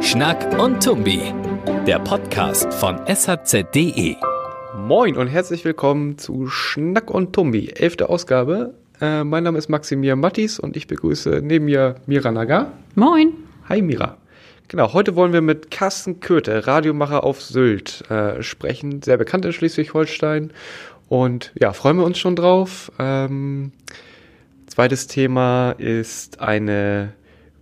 Schnack und Tumbi, der Podcast von shz.de. Moin und herzlich willkommen zu Schnack und Tumbi, elfte Ausgabe. Äh, mein Name ist Maximilian Mattis und ich begrüße neben mir Mira Nagar. Moin. Hi Mira. Genau, heute wollen wir mit Carsten Köthe, Radiomacher auf Sylt, äh, sprechen. Sehr bekannt in Schleswig-Holstein. Und ja, freuen wir uns schon drauf. Ähm, zweites Thema ist eine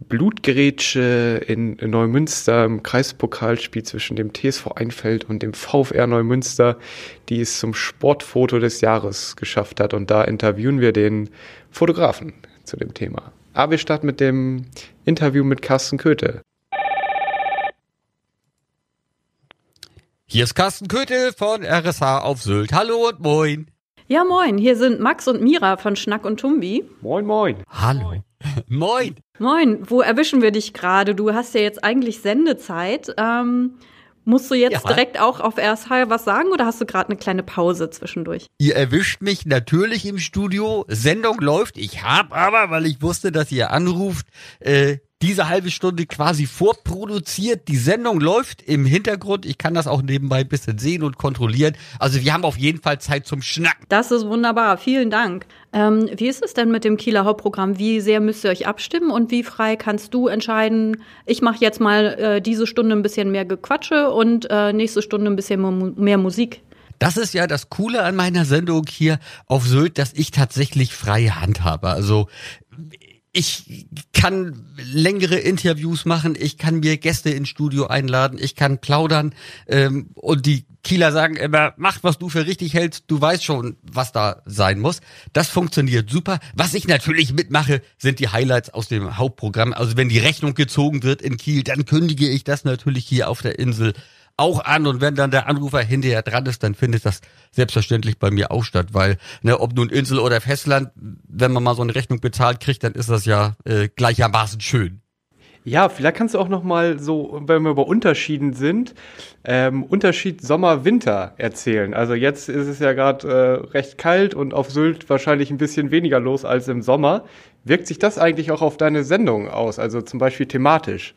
Blutgerätsche in Neumünster im Kreispokalspiel zwischen dem TSV Einfeld und dem VfR Neumünster, die es zum Sportfoto des Jahres geschafft hat. Und da interviewen wir den Fotografen zu dem Thema. Aber wir starten mit dem Interview mit Carsten Köthe. Hier ist Carsten Köthe von RSH auf Sylt. Hallo und moin. Ja, moin. Hier sind Max und Mira von Schnack und Tumbi. Moin, moin. Hallo. Moin. Moin. Wo erwischen wir dich gerade? Du hast ja jetzt eigentlich Sendezeit. Ähm, musst du jetzt Ja. direkt auch auf RSH was sagen oder hast du gerade eine kleine Pause zwischendurch? Ihr erwischt mich natürlich im Studio. Sendung läuft. Ich habe aber, weil ich wusste, dass ihr anruft, äh, diese halbe Stunde quasi vorproduziert. Die Sendung läuft im Hintergrund. Ich kann das auch nebenbei ein bisschen sehen und kontrollieren. Also wir haben auf jeden Fall Zeit zum Schnacken. Das ist wunderbar. Vielen Dank. Ähm, wie ist es denn mit dem Kieler Hauptprogramm? Wie sehr müsst ihr euch abstimmen und wie frei kannst du entscheiden? Ich mache jetzt mal äh, diese Stunde ein bisschen mehr Gequatsche und äh, nächste Stunde ein bisschen mu- mehr Musik. Das ist ja das Coole an meiner Sendung hier auf Sylt, dass ich tatsächlich freie Hand habe. Also ich kann längere Interviews machen, ich kann mir Gäste ins Studio einladen, ich kann plaudern ähm, und die Kieler sagen immer, mach, was du für richtig hältst, du weißt schon, was da sein muss. Das funktioniert super. Was ich natürlich mitmache, sind die Highlights aus dem Hauptprogramm. Also wenn die Rechnung gezogen wird in Kiel, dann kündige ich das natürlich hier auf der Insel auch an und wenn dann der Anrufer hinterher dran ist, dann findet das selbstverständlich bei mir auch statt, weil ne, ob nun Insel oder Festland, wenn man mal so eine Rechnung bezahlt kriegt, dann ist das ja äh, gleichermaßen schön. Ja, vielleicht kannst du auch noch mal so, wenn wir über Unterschieden sind, ähm, Unterschied Sommer-Winter erzählen. Also jetzt ist es ja gerade äh, recht kalt und auf Sylt wahrscheinlich ein bisschen weniger los als im Sommer. Wirkt sich das eigentlich auch auf deine Sendung aus? Also zum Beispiel thematisch?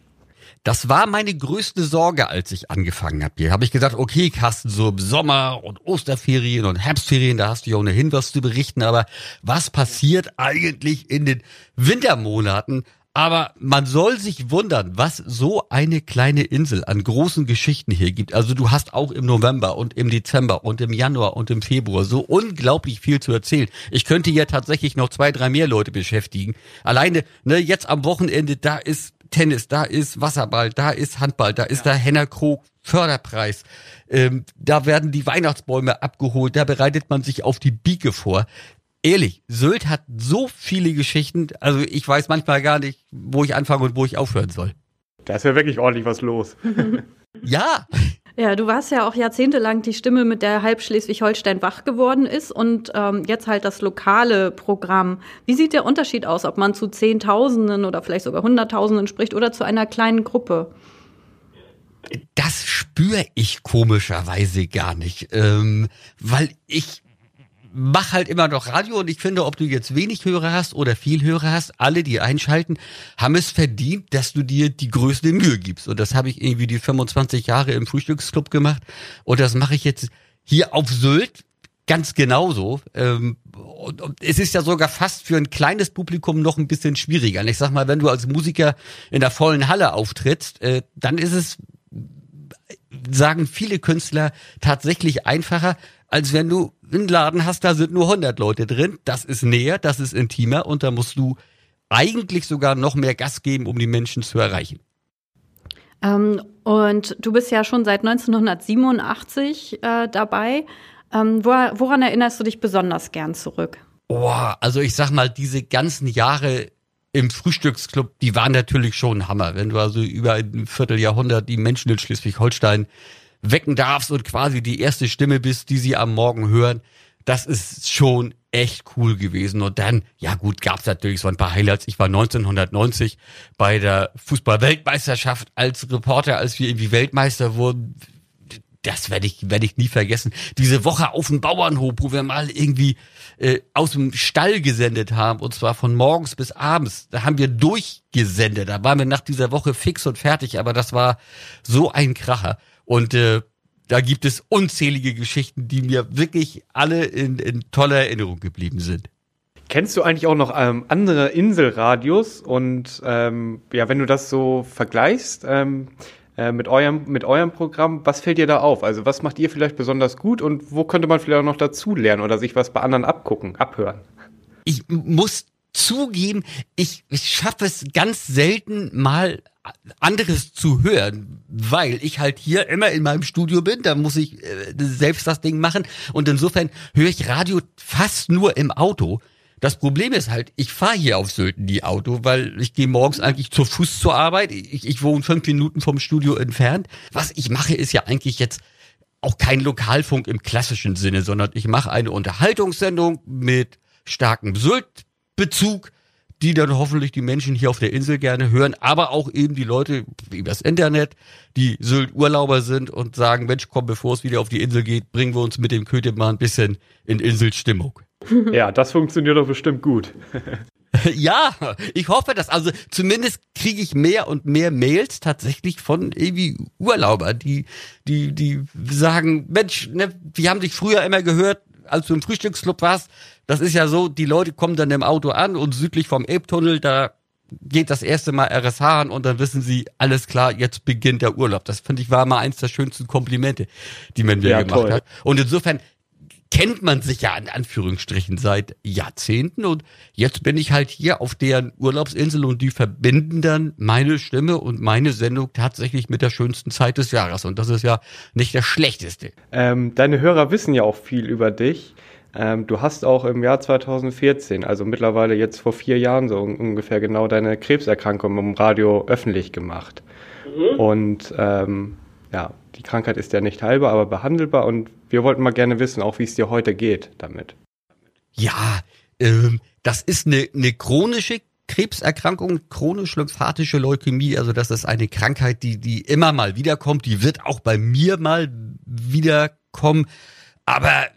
Das war meine größte Sorge, als ich angefangen habe. Hier habe ich gesagt, okay, Carsten, so Sommer und Osterferien und Herbstferien, da hast du ja ohnehin was zu berichten, aber was passiert eigentlich in den Wintermonaten? Aber man soll sich wundern, was so eine kleine Insel an großen Geschichten hier gibt. Also du hast auch im November und im Dezember und im Januar und im Februar so unglaublich viel zu erzählen. Ich könnte ja tatsächlich noch zwei, drei mehr Leute beschäftigen. Alleine, ne, jetzt am Wochenende, da ist Tennis, da ist Wasserball, da ist Handball, da ist der Hennerkrog Förderpreis. Ähm, da werden die Weihnachtsbäume abgeholt, da bereitet man sich auf die Bieke vor. Ehrlich, Sylt hat so viele Geschichten, also ich weiß manchmal gar nicht, wo ich anfangen und wo ich aufhören soll. Da ist ja wirklich ordentlich was los. Ja, Ja, du warst ja auch jahrzehntelang die Stimme, mit der halb Schleswig-Holstein wach geworden ist und ähm, jetzt halt das lokale Programm. Wie sieht der Unterschied aus, ob man zu Zehntausenden oder vielleicht sogar Hunderttausenden spricht oder zu einer kleinen Gruppe? das spüre ich komischerweise gar nicht, ähm, weil ich mach halt immer noch Radio und ich finde, ob du jetzt wenig Hörer hast oder viel Hörer hast, alle, die einschalten, haben es verdient, dass du dir die größte Mühe gibst. Und das habe ich irgendwie die 25 Jahre im Frühstücksclub gemacht und das mache ich jetzt hier auf Sylt ganz genauso. Ähm, und, es ist ja sogar fast für ein kleines Publikum noch ein bisschen schwieriger. Und ich sag mal, wenn du als Musiker in der vollen Halle auftrittst, äh, dann ist es sagen viele Künstler tatsächlich einfacher, als wenn du einen Laden hast, da sind nur 100 Leute drin. Das ist näher, das ist intimer und da musst du eigentlich sogar noch mehr Gas geben, um die Menschen zu erreichen. Ähm, und du bist ja schon seit 1987 äh, dabei. Ähm, wor woran erinnerst du dich besonders gern zurück? Boah, also ich sag mal, diese ganzen Jahre im Frühstücksclub, die waren natürlich schon ein Hammer. Wenn du also über ein Vierteljahrhundert die Menschen in Schleswig-Holstein wecken darfst und quasi die erste Stimme bist, die sie am Morgen hören, das ist schon echt cool gewesen. Und dann, ja gut, gab's natürlich so ein paar Highlights. Ich war 1990 bei der Fußball-Weltmeisterschaft als Reporter, als wir irgendwie Weltmeister wurden. das werde ich, werde ich nie vergessen. Diese Woche auf dem Bauernhof, wo wir mal irgendwie äh, aus dem Stall gesendet haben, und zwar von morgens bis abends. Da haben wir durchgesendet. Da waren wir nach dieser Woche fix und fertig, aber das war so ein Kracher. Und äh, da gibt es unzählige Geschichten, die mir wirklich alle in, in toller Erinnerung geblieben sind. Kennst du eigentlich auch noch ähm, andere Inselradios? Und ähm, ja, wenn du das so vergleichst ähm, äh, mit, eurem, mit eurem Programm, was fällt dir da auf? Also was macht ihr vielleicht besonders gut und wo könnte man vielleicht auch noch dazu lernen oder sich was bei anderen abgucken, abhören? Ich muss zugeben, ich, ich schaffe es ganz selten mal anderes zu hören, weil ich halt hier immer in meinem Studio bin, da muss ich äh, selbst das Ding machen und insofern höre ich Radio fast nur im Auto. Das Problem ist halt, ich fahre hier auf Sylt die Auto, weil ich gehe morgens eigentlich zu Fuß zur Arbeit. Ich, ich wohne fünf Minuten vom Studio entfernt. Was ich mache, ist ja eigentlich jetzt auch kein Lokalfunk im klassischen Sinne, sondern ich mache eine Unterhaltungssendung mit starkem Sylt-Bezug, die dann hoffentlich die Menschen hier auf der Insel gerne hören, aber auch eben die Leute übers Internet, die Sylt-Urlauber sind und sagen, Mensch, komm, bevor es wieder auf die Insel geht, bringen wir uns mit dem Köthe mal ein bisschen in Inselstimmung. Ja, das funktioniert doch bestimmt gut. ja, ich hoffe das. Also zumindest kriege ich mehr und mehr Mails tatsächlich von irgendwie Urlauber, die, die, die sagen, Mensch, ne, wir haben dich früher immer gehört, als du im Frühstücksclub warst. Das ist ja so, die Leute kommen dann im Auto an und südlich vom Elbtunnel, da geht das erste Mal RSH an und dann wissen sie, alles klar, jetzt beginnt der Urlaub. Das finde ich war mal eins der schönsten Komplimente, die man mir ja, gemacht toll. hat. Und insofern kennt man sich ja in Anführungsstrichen seit Jahrzehnten und jetzt bin ich halt hier auf deren Urlaubsinsel und die verbinden dann meine Stimme und meine Sendung tatsächlich mit der schönsten Zeit des Jahres und das ist ja nicht das Schlechteste. Ähm, deine Hörer wissen ja auch viel über dich. Ähm, du hast auch im Jahr 2014, also mittlerweile jetzt vor vier Jahren so ungefähr genau deine Krebserkrankung im Radio öffentlich gemacht. Mhm. Und ähm, ja, die Krankheit ist ja nicht heilbar, aber behandelbar und wir wollten mal gerne wissen, auch wie es dir heute geht damit. Ja, ähm, das ist eine, eine chronische Krebserkrankung, chronisch-lymphatische Leukämie, also das ist eine Krankheit, die, die immer mal wiederkommt, die wird auch bei mir mal wiederkommen, aber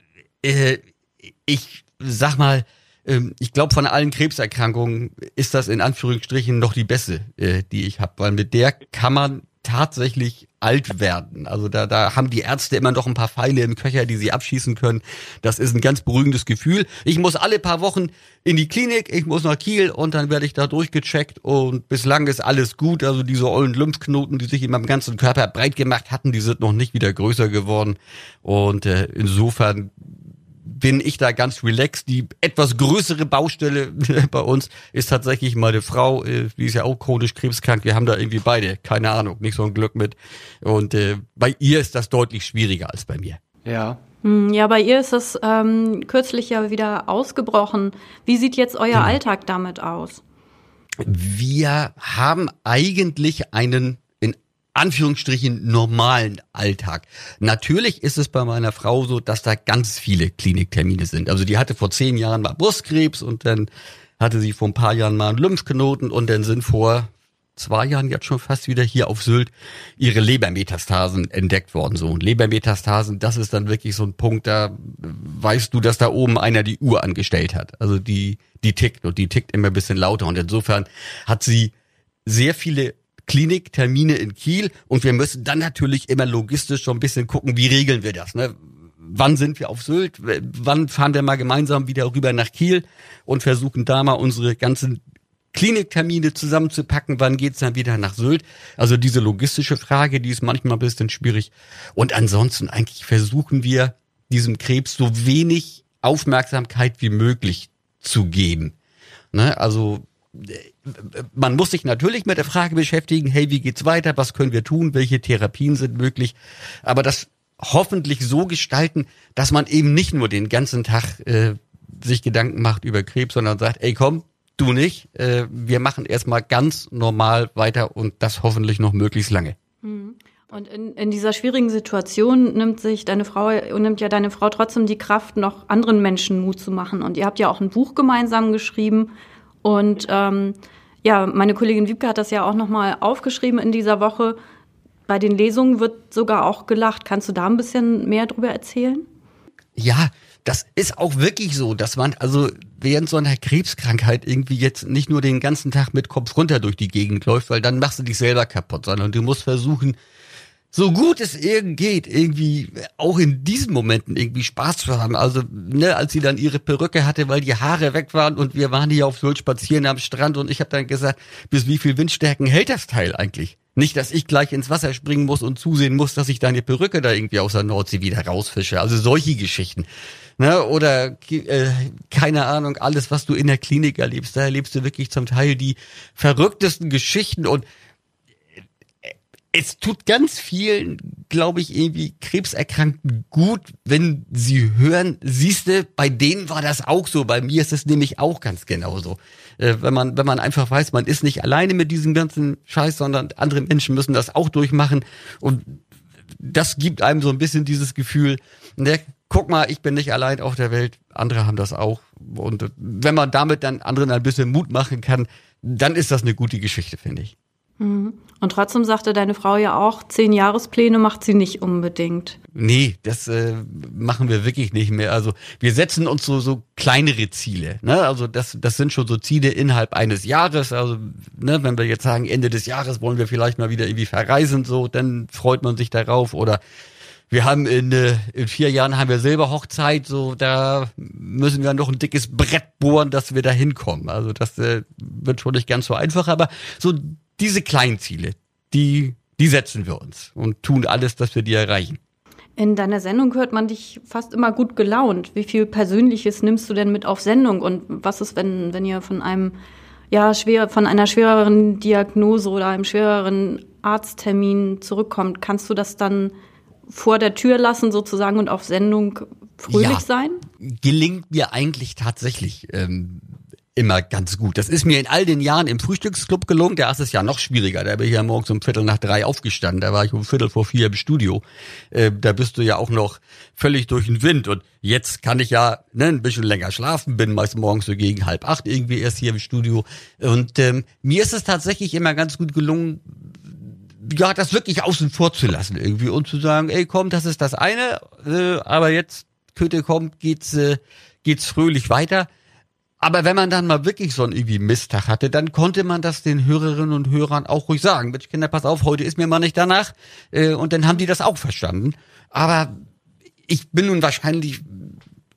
äh, ich sag mal, ähm, ich glaube, von allen Krebserkrankungen ist das in Anführungsstrichen noch die beste, äh, die ich habe, weil mit der kann man tatsächlich alt werden. Also da, da haben die Ärzte immer noch ein paar Pfeile im Köcher, die sie abschießen können. Das ist ein ganz beruhigendes Gefühl. Ich muss alle paar Wochen in die Klinik, ich muss nach Kiel und dann werde ich da durchgecheckt und bislang ist alles gut. Also diese ollen Lymphknoten, die sich in meinem ganzen Körper breit gemacht hatten, die sind noch nicht wieder größer geworden. Und äh, insofern bin ich da ganz relaxed. Die etwas größere Baustelle bei uns ist tatsächlich meine Frau, äh, die ist ja auch chronisch krebskrank. Wir haben da irgendwie beide, keine Ahnung, nicht so ein Glück mit. Und äh, bei ihr ist das deutlich schwieriger als bei mir. Ja. Hm, ja, bei ihr ist das ähm, kürzlich ja wieder ausgebrochen. Wie sieht jetzt euer hm. Alltag damit aus? Wir haben eigentlich einen Anführungsstrichen normalen Alltag. Natürlich ist es bei meiner Frau so, dass da ganz viele Kliniktermine sind. Also die hatte vor zehn Jahren mal Brustkrebs und dann hatte sie vor ein paar Jahren mal einen Lymphknoten und dann sind vor zwei Jahren jetzt schon fast wieder hier auf Sylt ihre Lebermetastasen entdeckt worden. So und Lebermetastasen, das ist dann wirklich so ein Punkt, da weißt du, dass da oben einer die Uhr angestellt hat. Also die die tickt und die tickt immer ein bisschen lauter und insofern hat sie sehr viele Kliniktermine in Kiel und wir müssen dann natürlich immer logistisch schon ein bisschen gucken, wie regeln wir das. Ne? Wann sind wir auf Sylt? Wann fahren wir mal gemeinsam wieder rüber nach Kiel und versuchen da mal unsere ganzen Kliniktermine zusammenzupacken, wann geht's dann wieder nach Sylt? Also diese logistische Frage, die ist manchmal ein bisschen schwierig. Und ansonsten eigentlich versuchen wir, diesem Krebs so wenig Aufmerksamkeit wie möglich zu geben. Ne? Also man muss sich natürlich mit der Frage beschäftigen, hey, wie geht's weiter? Was können wir tun? Welche Therapien sind möglich? Aber das hoffentlich so gestalten, dass man eben nicht nur den ganzen Tag äh, sich Gedanken macht über Krebs, sondern sagt, ey, komm, du nicht. Äh, wir machen erstmal ganz normal weiter und das hoffentlich noch möglichst lange. Mhm. Und in, in dieser schwierigen Situation nimmt sich deine Frau, nimmt ja deine Frau trotzdem die Kraft, noch anderen Menschen Mut zu machen. Und ihr habt ja auch ein Buch gemeinsam geschrieben, und ähm, ja, meine Kollegin Wiebke hat das ja auch nochmal aufgeschrieben in dieser Woche. bei den Lesungen wird sogar auch gelacht. Kannst du da ein bisschen mehr drüber erzählen? Ja, das ist auch wirklich so, dass man also während so einer Krebskrankheit irgendwie jetzt nicht nur den ganzen Tag mit Kopf runter durch die Gegend läuft, weil dann machst du dich selber kaputt, sondern du musst versuchen, so gut es irgend geht, irgendwie auch in diesen Momenten irgendwie Spaß zu haben. Also, ne, als sie dann ihre Perücke hatte, weil die Haare weg waren und wir waren hier auf Sylt spazieren am Strand und ich habe dann gesagt, bis wie viel Windstärken hält das Teil eigentlich? Nicht, dass ich gleich ins Wasser springen muss und zusehen muss, dass ich deine Perücke da irgendwie aus der Nordsee wieder rausfische. Also solche Geschichten. Ne? Oder äh, keine Ahnung, alles, was du in der Klinik erlebst, da erlebst du wirklich zum Teil die verrücktesten Geschichten und es tut ganz vielen, glaube ich, irgendwie Krebserkrankten gut, wenn sie hören, siehste, bei denen war das auch so, bei mir ist es nämlich auch ganz genauso. Äh, wenn man, wenn man einfach weiß, man ist nicht alleine mit diesem ganzen Scheiß, sondern andere Menschen müssen das auch durchmachen und das gibt einem so ein bisschen dieses Gefühl, ne, guck mal, ich bin nicht allein auf der Welt, andere haben das auch und wenn man damit dann anderen ein bisschen Mut machen kann, dann ist das eine gute Geschichte, finde ich. Mhm. Und trotzdem sagte deine Frau ja auch, zehn Jahrespläne macht sie nicht unbedingt. Nee, das äh, machen wir wirklich nicht mehr. Also wir setzen uns so, so kleinere Ziele. Ne? Also das, das sind schon so Ziele innerhalb eines Jahres. Also ne, wenn wir jetzt sagen, Ende des Jahres wollen wir vielleicht mal wieder irgendwie verreisen, so, dann freut man sich darauf. Oder wir haben in, äh, in vier Jahren haben wir Silberhochzeit, so da müssen wir noch ein dickes Brett bohren, dass wir da hinkommen. Also das äh, wird schon nicht ganz so einfach, aber so diese kleinen Ziele, die, die setzen wir uns und tun alles, dass wir die erreichen. In deiner Sendung hört man dich fast immer gut gelaunt. Wie viel Persönliches nimmst du denn mit auf Sendung? Und was ist, wenn, wenn ihr von einem, ja, schwer, von einer schwereren Diagnose oder einem schwereren Arzttermin zurückkommt? Kannst du das dann vor der Tür lassen sozusagen und auf Sendung fröhlich ja, sein? Gelingt mir eigentlich tatsächlich. Ähm, immer ganz gut. Das ist mir in all den Jahren im Frühstücksclub gelungen. Da ist es ja noch schwieriger. Da bin ich ja morgens um Viertel nach drei aufgestanden. Da war ich um Viertel vor vier im Studio. Äh, da bist du ja auch noch völlig durch den Wind. Und jetzt kann ich ja ne, ein bisschen länger schlafen. Bin meist morgens so gegen halb acht irgendwie erst hier im Studio. Und ähm, mir ist es tatsächlich immer ganz gut gelungen, ja, das wirklich außen vor zu lassen irgendwie und zu sagen, ey, komm, das ist das eine, äh, aber jetzt Köte kommt, geht's, äh, geht's fröhlich weiter. Aber wenn man dann mal wirklich so einen irgendwie Misttag hatte, dann konnte man das den Hörerinnen und Hörern auch ruhig sagen. Mensch, Kinder, pass auf, heute ist mir mal nicht danach. Äh, und dann haben die das auch verstanden. Aber ich bin nun wahrscheinlich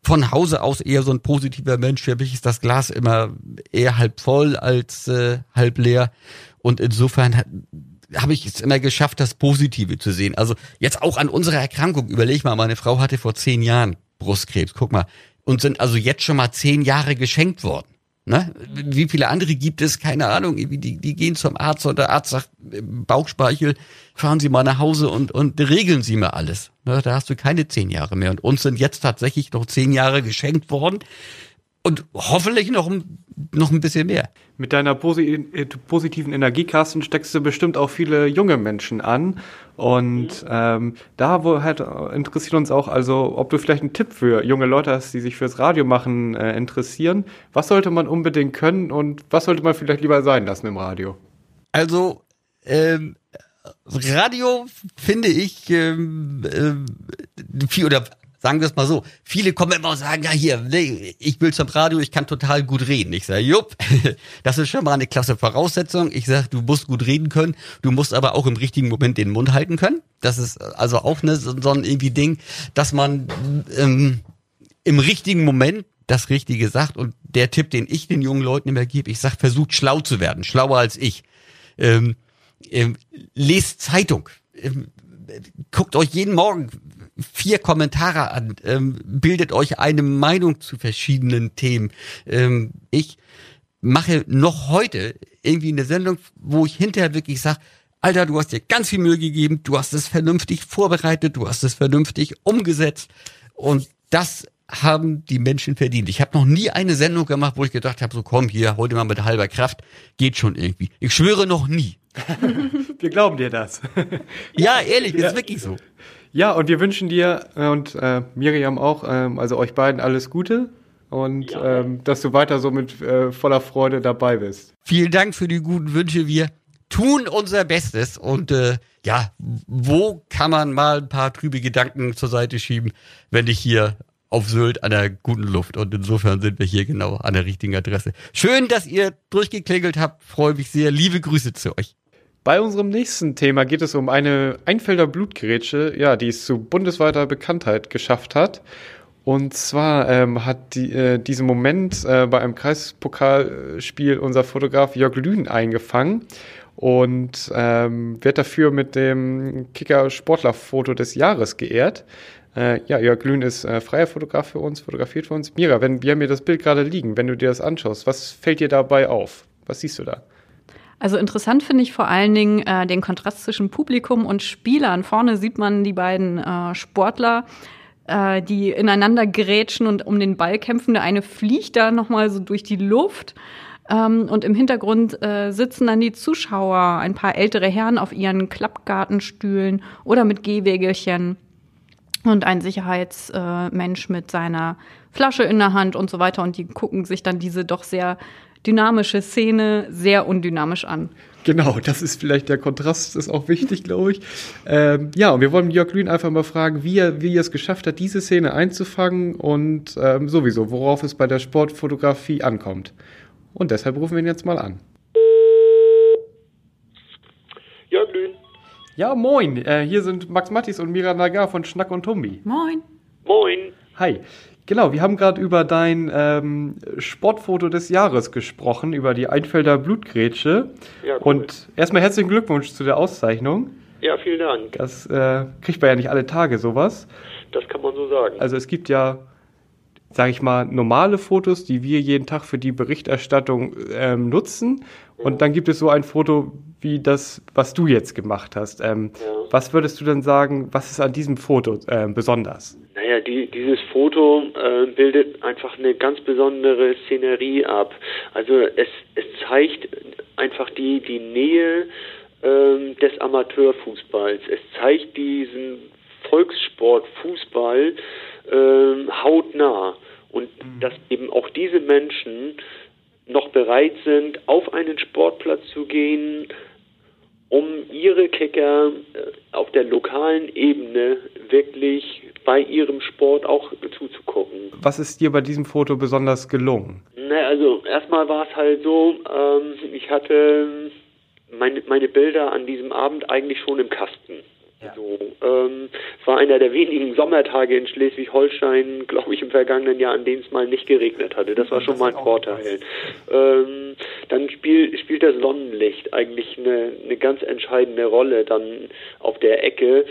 von Hause aus eher so ein positiver Mensch. Für mich ist das Glas immer eher halb voll als äh, halb leer. Und insofern habe ich es immer geschafft, das Positive zu sehen. Also jetzt auch an unserer Erkrankung. Überleg mal, meine Frau hatte vor zehn Jahren Brustkrebs. Guck mal, und sind also jetzt schon mal zehn Jahre geschenkt worden. Ne? Wie viele andere gibt es? Keine Ahnung. Die, die gehen zum Arzt und der Arzt sagt, Bauchspeichel, fahren Sie mal nach Hause und, und regeln Sie mal alles. Ne? Da hast du keine zehn Jahre mehr. Und uns sind jetzt tatsächlich noch zehn Jahre geschenkt worden. Und hoffentlich noch, noch ein bisschen mehr. Mit deiner äh, positiven Energiekasten steckst du bestimmt auch viele junge Menschen an. Und ähm, da wo halt interessiert uns auch, also ob du vielleicht einen Tipp für junge Leute hast, die sich fürs Radio machen äh, interessieren. Was sollte man unbedingt können und was sollte man vielleicht lieber sein lassen im Radio? Also ähm, Radio finde ich ähm, äh, viel oder sagen wir es mal so, viele kommen immer und sagen, ja hier, ich will zum Radio, ich kann total gut reden. Ich sage, jupp, das ist schon mal eine klasse Voraussetzung. Ich sage, du musst gut reden können, du musst aber auch im richtigen Moment den Mund halten können. Das ist also auch ne, so ein irgendwie Ding, dass man ähm, im richtigen Moment das Richtige sagt. Und der Tipp, den ich den jungen Leuten immer gebe, ich sage, versucht schlau zu werden, schlauer als ich. Ähm, ähm, lest Zeitung. Ähm, guckt euch jeden Morgen vier Kommentare an, ähm, bildet euch eine Meinung zu verschiedenen Themen. Ähm, ich mache noch heute irgendwie eine Sendung, wo ich hinterher wirklich sage, Alter, du hast dir ganz viel Mühe gegeben, du hast es vernünftig vorbereitet, du hast es vernünftig umgesetzt und das haben die Menschen verdient. Ich habe noch nie eine Sendung gemacht, wo ich gedacht habe, so komm hier, heute mal mit halber Kraft, geht schon irgendwie. Ich schwöre noch nie. Wir glauben dir das. ja, ehrlich, ja. ist wirklich so. Ja, und wir wünschen dir äh, und äh, Miriam auch, ähm, also euch beiden alles Gute und ja. ähm, dass du weiter so mit äh, voller Freude dabei bist. Vielen Dank für die guten Wünsche. Wir tun unser Bestes und äh, ja, wo kann man mal ein paar trübe Gedanken zur Seite schieben, wenn ich hier auf Sylt an der guten Luft. Und insofern sind wir hier genau an der richtigen Adresse. Schön, dass ihr durchgeklingelt habt. Freue mich sehr. Liebe Grüße zu euch. Bei unserem nächsten Thema geht es um eine Einfelder Blutgerätsche, ja, die es zu bundesweiter Bekanntheit geschafft hat. Und zwar ähm, hat die, äh, diesen Moment äh, bei einem Kreispokalspiel unser Fotograf Jörg Lühn eingefangen und ähm, wird dafür mit dem Kicker Sportlerfoto des Jahres geehrt. Äh, ja, Jörg Lühn ist äh, freier Fotograf für uns, fotografiert für uns. Mira, wenn wir haben hier das Bild gerade liegen, wenn du dir das anschaust, was fällt dir dabei auf? Was siehst du da? Also interessant finde ich vor allen Dingen äh, den Kontrast zwischen Publikum und Spielern. Vorne sieht man die beiden äh, Sportler, äh, die ineinander grätschen und um den Ball kämpfen. Der eine fliegt da nochmal so durch die Luft. Ähm, und im Hintergrund äh, sitzen dann die Zuschauer, ein paar ältere Herren auf ihren Klappgartenstühlen oder mit Gehwägelchen und ein Sicherheitsmensch mit seiner Flasche in der Hand und so weiter. Und die gucken sich dann diese doch sehr dynamische Szene sehr undynamisch an. Genau, das ist vielleicht der Kontrast, ist auch wichtig, glaube ich. Ähm, ja, und wir wollen Jörg Lühn einfach mal fragen, wie er, wie er es geschafft hat, diese Szene einzufangen und ähm, sowieso, worauf es bei der Sportfotografie ankommt. Und deshalb rufen wir ihn jetzt mal an. Jörg Lühn. Ja, moin. Äh, hier sind Max Mattis und Mira Nagar von Schnack und Tumbi. Moin. Moin. Hi. Genau, wir haben gerade über dein ähm, Sportfoto des Jahres gesprochen, über die Einfelder Blutgrätsche. Ja, cool. Und erstmal herzlichen Glückwunsch zu der Auszeichnung. Ja, vielen Dank. Das äh, kriegt man ja nicht alle Tage sowas. Das kann man so sagen. Also es gibt ja, sage ich mal, normale Fotos, die wir jeden Tag für die Berichterstattung ähm, nutzen. Und dann gibt es so ein Foto wie das, was du jetzt gemacht hast. Ähm, Ja. Was würdest du denn sagen, was ist an diesem Foto ähm, besonders? Die, dieses Foto äh, bildet einfach eine ganz besondere Szenerie ab. Also es, es zeigt einfach die, die Nähe ähm, des Amateurfußballs. Es zeigt diesen Volkssport Fußball ähm, hautnah. Und dass eben auch diese Menschen noch bereit sind, auf einen Sportplatz zu gehen, um ihre Kicker äh, auf der lokalen Ebene wirklich bei ihrem Sport auch zuzugucken. Was ist dir bei diesem Foto besonders gelungen? Na, also erstmal war es halt so, ähm, ich hatte meine, meine Bilder an diesem Abend eigentlich schon im Kasten. So, ähm, es war einer der wenigen Sommertage in Schleswig-Holstein, glaube ich, im vergangenen Jahr, an denen es mal nicht geregnet hatte. Das war schon mal ein Vorteil. Ähm, dann spiel, spielt das Sonnenlicht eigentlich eine, eine ganz entscheidende Rolle dann auf der Ecke.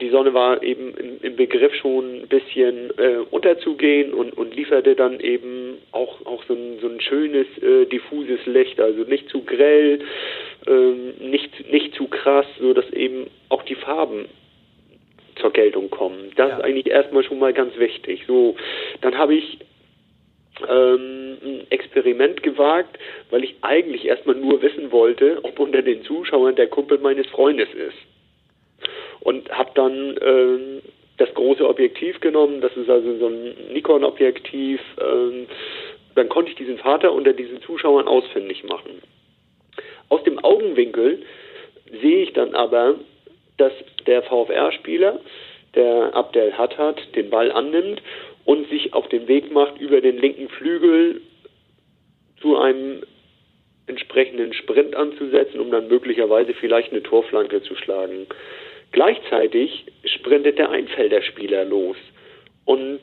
Die Sonne war eben im, im Begriff schon ein bisschen äh, unterzugehen und, und lieferte dann eben auch, auch so, ein, so ein schönes, äh, diffuses Licht, also nicht zu grell, ähm, nicht, nicht zu krass, so dass eben auch die Farben zur Geltung kommen. Das Ja. ist eigentlich erstmal schon mal ganz wichtig. So, dann habe ich ähm, ein Experiment gewagt, weil ich eigentlich erstmal nur wissen wollte, ob unter den Zuschauern der Kumpel meines Freundes ist. Und habe dann ähm, das große Objektiv genommen, das ist also so ein Nikon-Objektiv. Ähm, dann konnte ich diesen Vater unter diesen Zuschauern ausfindig machen. Aus dem Augenwinkel sehe ich dann aber, dass der VfR-Spieler, der Abdel Hattat, den Ball annimmt und sich auf den Weg macht über den linken Flügel zu einem entsprechenden Sprint anzusetzen, um dann möglicherweise vielleicht eine Torflanke zu schlagen. Gleichzeitig sprintet der Einfelder-Spieler los. Und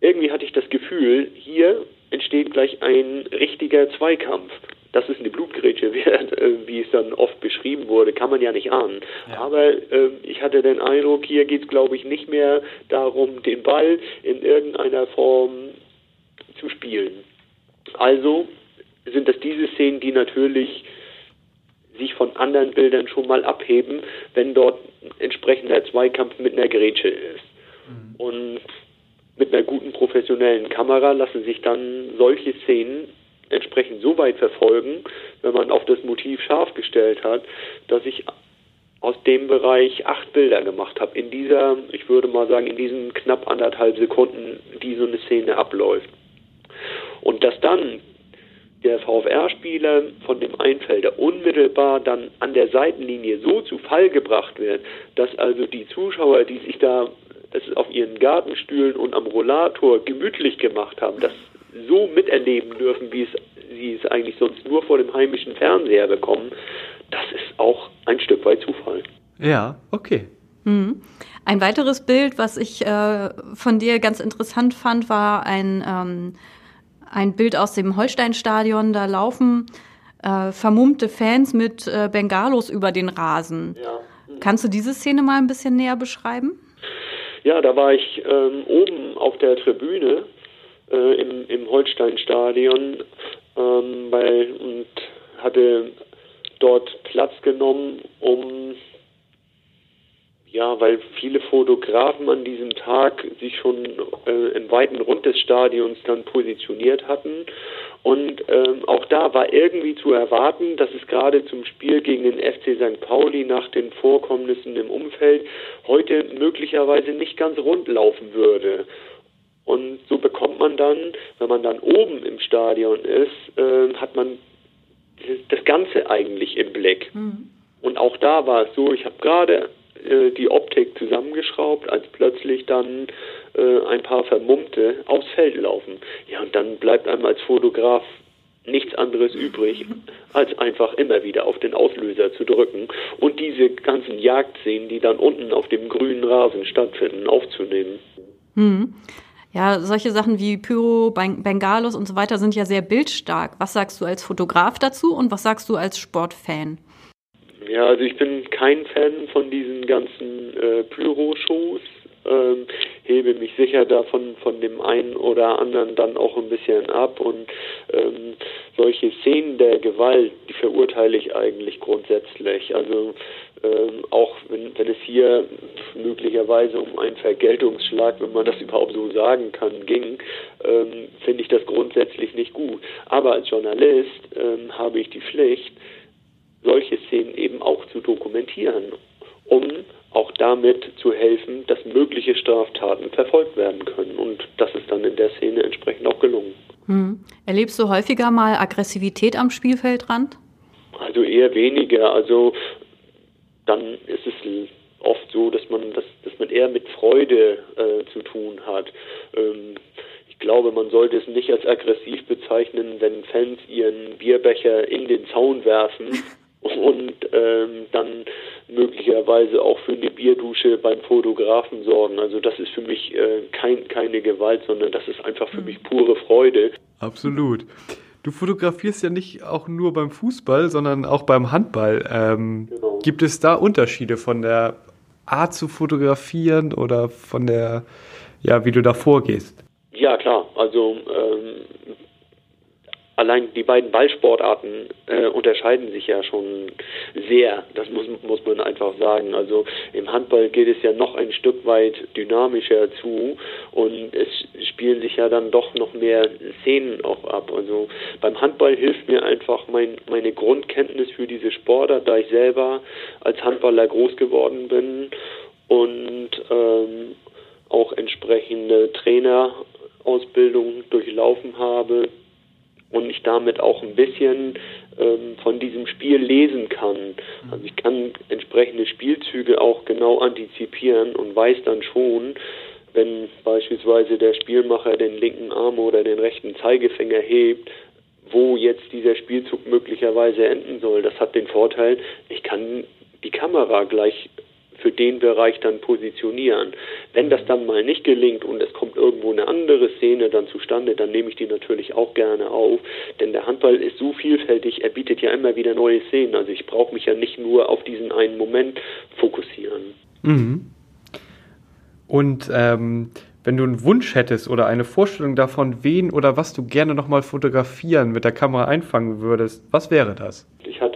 irgendwie hatte ich das Gefühl, hier entsteht gleich ein richtiger Zweikampf. Dass es eine Blutgrätsche wird, äh, wie es dann oft beschrieben wurde, kann man ja nicht ahnen. Aber äh, ich hatte den Eindruck, hier geht es, glaube ich, nicht mehr darum, den Ball in irgendeiner Form zu spielen. Also sind das diese Szenen, die natürlich sich von anderen Bildern schon mal abheben, wenn dort entsprechender Zweikampf mit einer Grätsche ist. Und mit einer guten professionellen Kamera lassen sich dann solche Szenen entsprechend so weit verfolgen, wenn man auf das Motiv scharf gestellt hat, dass ich aus dem Bereich acht Bilder gemacht habe. In dieser, ich würde mal sagen, in diesen knapp anderthalb Sekunden, die so eine Szene abläuft. Und dass dann der VfR-Spieler von dem Einfelder unmittelbar dann an der Seitenlinie so zu Fall gebracht wird, dass also die Zuschauer, die sich da es auf ihren Gartenstühlen und am Rollator gemütlich gemacht haben, das so miterleben dürfen, wie es sie es eigentlich sonst nur vor dem heimischen Fernseher bekommen, das ist auch ein Stück weit Zufall. Ja, okay. Mhm. Ein weiteres Bild, was ich äh, von dir ganz interessant fand, war ein, ähm, ein Bild aus dem Holsteinstadion. Da laufen äh, vermummte Fans mit äh, Bengalos über den Rasen. Ja. Kannst du diese Szene mal ein bisschen näher beschreiben? Ja, da war ich ähm, oben auf der Tribüne äh, im, im Holsteinstadion ähm, weil, und hatte dort Platz genommen, um ja, weil viele Fotografen an diesem Tag sich schon äh, im weiten Rund des Stadions dann positioniert hatten. Und ähm, auch da war irgendwie zu erwarten, dass es gerade zum Spiel gegen den FC St. Pauli nach den Vorkommnissen im Umfeld heute möglicherweise nicht ganz rund laufen würde. Und so bekommt man dann, wenn man dann oben im Stadion ist, äh, hat man das Ganze eigentlich im Blick. Mhm. Und auch da war es so, ich habe gerade äh, die Optik zusammengeschraubt, als plötzlich dann äh, ein paar Vermummte aufs Feld laufen. Ja, und dann bleibt einem als Fotograf nichts anderes übrig, als einfach immer wieder auf den Auslöser zu drücken und diese ganzen Jagdszenen, die dann unten auf dem grünen Rasen stattfinden, aufzunehmen. Mhm. Ja, solche Sachen wie Pyro, Bengalos und so weiter sind ja sehr bildstark. Was sagst du als Fotograf dazu und was sagst du als Sportfan? Ja, also ich bin kein Fan von diesen ganzen äh, Pyro-Shows. Ähm, hebe mich sicher davon von dem einen oder anderen dann auch ein bisschen ab und ähm, solche Szenen der Gewalt, die verurteile ich eigentlich grundsätzlich. Also ähm, auch wenn, wenn es hier möglicherweise um einen Vergeltungsschlag, wenn man das überhaupt so sagen kann, ging, ähm, finde ich das grundsätzlich nicht gut. Aber als Journalist ähm, habe ich die Pflicht, solche Szenen eben auch zu dokumentieren, um auch damit zu helfen, dass mögliche Straftaten verfolgt werden können. Und das ist dann in der Szene entsprechend auch gelungen. Hm. Erlebst du häufiger mal Aggressivität am Spielfeldrand? Also eher weniger. Also dann ist es oft so, dass man das, dass man eher mit Freude äh, zu tun hat. Ähm, ich glaube, man sollte es nicht als aggressiv bezeichnen, wenn Fans ihren Bierbecher in den Zaun werfen und ähm, dann möglicherweise auch für eine Bierdusche beim Fotografen sorgen. Also das ist für mich äh, kein, keine Gewalt, sondern das ist einfach für mich pure Freude. Absolut. Du fotografierst ja nicht auch nur beim Fußball, sondern auch beim Handball. Ähm, genau. Gibt es da Unterschiede von der Art zu fotografieren oder von der, ja, wie du da vorgehst? Ja, klar. Also ähm, allein die beiden Ballsportarten äh, unterscheiden sich ja schon sehr. Das muss, muss man einfach sagen. Also im Handball geht es ja noch ein Stück weit dynamischer zu und es spielen sich ja dann doch noch mehr Szenen auch ab. Also beim Handball hilft mir einfach mein, meine Grundkenntnis für diese Sportart, da ich selber als Handballer groß geworden bin und ähm, auch entsprechende Trainerausbildung durchlaufen habe und ich damit auch ein bisschen ähm, von diesem Spiel lesen kann. Also ich kann entsprechende Spielzüge auch genau antizipieren und weiß dann schon, wenn beispielsweise der Spielmacher den linken Arm oder den rechten Zeigefinger hebt, wo jetzt dieser Spielzug möglicherweise enden soll. Das hat den Vorteil, ich kann die Kamera gleich für den Bereich dann positionieren. Wenn das dann mal nicht gelingt und es kommt irgendwo eine andere Szene dann zustande, dann nehme ich die natürlich auch gerne auf, denn der Handball ist so vielfältig, er bietet ja immer wieder neue Szenen. Also ich brauche mich ja nicht nur auf diesen einen Moment fokussieren. Mhm. Und ähm, wenn du einen Wunsch hättest oder eine Vorstellung davon, wen oder was du gerne nochmal fotografieren mit der Kamera einfangen würdest, was wäre das? Ich hatte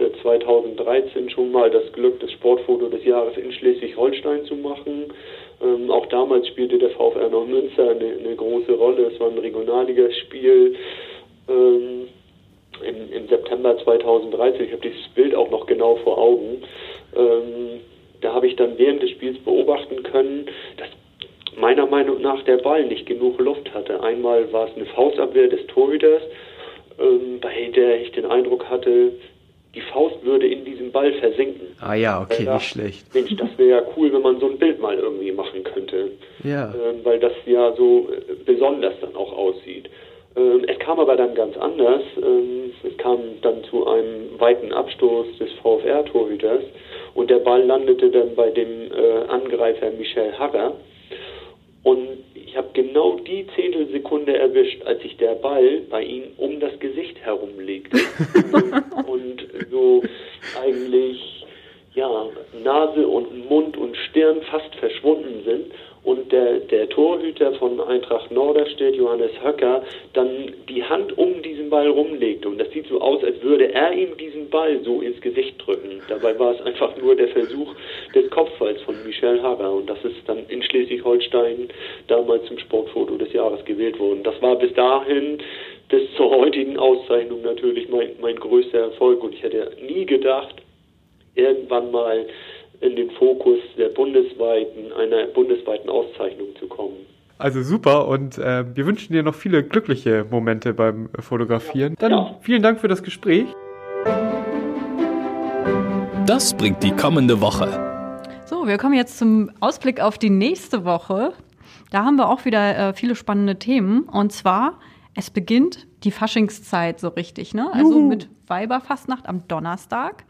2013 schon mal das Glück, das Sportfoto des Jahres in Schleswig-Holstein zu machen. Ähm, auch damals spielte der VfR noch Münster eine, eine große Rolle. Es war ein Regionalligaspiel ähm, im, im, September 2013. Ich habe dieses Bild auch noch genau vor Augen. Ähm, da habe ich dann während des Spiels beobachten können, dass meiner Meinung nach der Ball nicht genug Luft hatte. Einmal war es eine Faustabwehr des Torhüters ähm, bei der ich den Eindruck hatte, die Faust würde in diesem Ball versinken. Ah ja, okay, Ja. nicht schlecht. Mensch, das wäre ja cool, wenn man so ein Bild mal irgendwie machen könnte. Ja. Ähm, weil das ja so äh, besonders dann auch aussieht. Ähm, es kam aber dann ganz anders. Ähm, es kam dann zu einem weiten Abstoß des VfR-Torhüters und der Ball landete dann bei dem äh, Angreifer Michel Harrer. Und ich habe genau die Zehntelsekunde erwischt, als sich der Ball bei ihm um das Gesicht herumlegte. und so eigentlich ja, Nase und Mund und Stirn fast verschwunden sind und der, der Torhüter von Eintracht Norderstedt, Johannes Höcker, dann die Hand um diesen Ball rumlegte. Und das sieht so aus, als würde er ihm diesen Ball so ins Gesicht drücken. Dabei war es einfach nur der Versuch des Kopfballs von Michel Harrer. Und das ist dann in Schleswig-Holstein damals zum Sportfoto des Jahres gewählt worden. Das war bis dahin bis zur heutigen Auszeichnung natürlich mein, mein größter Erfolg. Und ich hätte nie gedacht, irgendwann mal in den Fokus der bundesweiten, einer bundesweiten Auszeichnung zu kommen. Also super und äh, wir wünschen dir noch viele glückliche Momente beim Fotografieren. Dann Ja. vielen Dank für das Gespräch. Das bringt die kommende Woche. So, wir kommen jetzt zum Ausblick auf die nächste Woche. Da haben wir auch wieder äh, viele spannende Themen. Und zwar, es beginnt die Faschingszeit so richtig, ne? Also mit Weiberfastnacht am Donnerstag.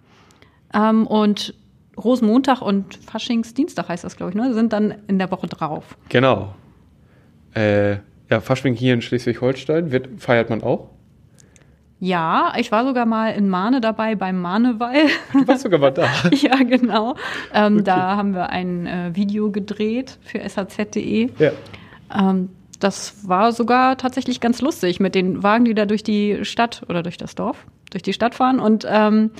Ähm, und Rosenmontag und Faschingsdienstag heißt das, glaube ich, ne? Sind dann in der Woche drauf. Genau. Äh, ja, Fasching hier in Schleswig-Holstein wird, feiert man auch. Ja, ich war sogar mal in Mahne dabei beim Mahneweil. Du warst sogar mal da. ja, genau. Ähm, Da haben wir ein äh, Video gedreht für saz.de. Ja. Ähm, das war sogar tatsächlich ganz lustig mit den Wagen, die da durch die Stadt oder durch das Dorf, durch die Stadt fahren. Und ähm,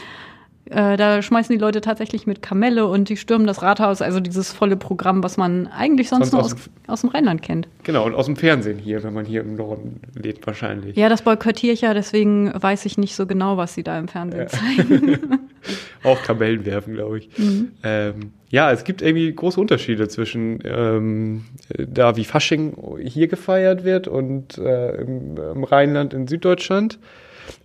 äh, da schmeißen die Leute tatsächlich mit Kamelle und die stürmen das Rathaus. Also dieses volle Programm, was man eigentlich sonst, Sonst nur aus aus, aus dem Rheinland kennt. Genau, und aus dem Fernsehen hier, wenn man hier im Norden lebt wahrscheinlich. Ja, das boykottiere ich ja, deswegen weiß ich nicht so genau, was sie da im Fernsehen zeigen. Auch Kamellen werfen, glaube ich. Ähm, ja, es gibt irgendwie große Unterschiede zwischen ähm, da, wie Fasching hier gefeiert wird und äh, im, im Rheinland in Süddeutschland.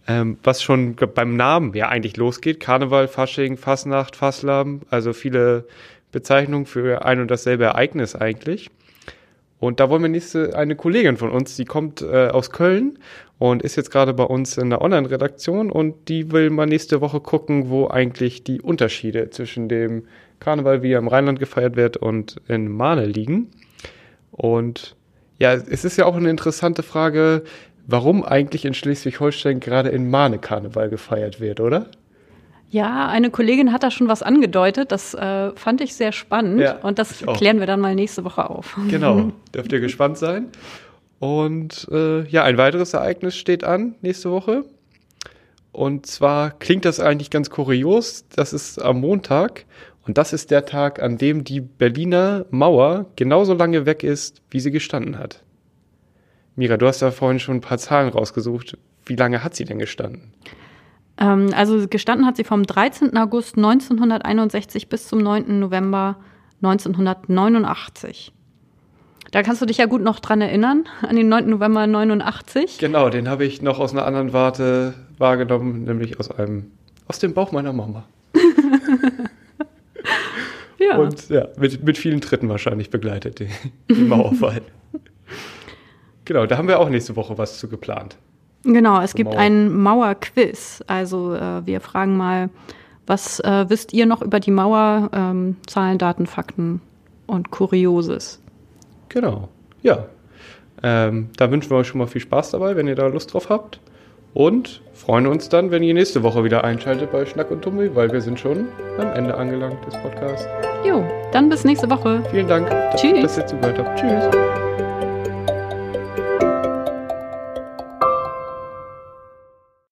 Ähm, was schon beim Namen ja eigentlich losgeht. Karneval, Fasching, Fasnacht, Faslam, also viele Bezeichnungen für ein und dasselbe Ereignis eigentlich. Und da wollen wir nächste eine Kollegin von uns, die kommt äh, aus Köln und ist jetzt gerade bei uns in der Online-Redaktion und die will mal nächste Woche gucken, wo eigentlich die Unterschiede zwischen dem Karneval, wie er im Rheinland gefeiert wird, und in Mahne liegen. Und ja, es ist ja auch eine interessante Frage, warum eigentlich in Schleswig-Holstein gerade in Mahne Karneval gefeiert wird, oder? Ja, eine Kollegin hat da schon was angedeutet. Das äh, fand ich sehr spannend. Ja, und das klären wir dann mal nächste Woche auf. Genau, dürft ihr gespannt sein. Und äh, ja, ein weiteres Ereignis steht an nächste Woche. Und zwar klingt das eigentlich ganz kurios. Das ist am Montag. Und das ist der Tag, an dem die Berliner Mauer genauso lange weg ist, wie sie gestanden hat. Mira, du hast da vorhin schon ein paar Zahlen rausgesucht. Wie lange hat sie denn gestanden? Ähm, also gestanden hat sie vom 13. August 1961 bis zum 9. November 1989. Da kannst du dich ja gut noch dran erinnern, an den 9. November 89. Genau, den habe ich noch aus einer anderen Warte wahrgenommen, nämlich aus einem, aus dem Bauch meiner Mama. Ja. Und ja, mit, mit vielen Tritten wahrscheinlich begleitet, die, die Mauerfall. Genau, da haben wir auch nächste Woche was zu geplant. Genau, es gibt Mauer. ein Mauerquiz. Also äh, wir fragen mal, was äh, wisst ihr noch über die Mauer? Ähm, Zahlen, Daten, Fakten und Kurioses. Genau, ja. Ähm, da wünschen wir euch schon mal viel Spaß dabei, wenn ihr da Lust drauf habt. Und freuen uns dann, wenn ihr nächste Woche wieder einschaltet bei Schnack und Tummel, weil wir sind schon am Ende angelangt des Podcasts. Jo, dann bis nächste Woche. Vielen Dank, Tschüss. dass ihr zugehört habt. Tschüss.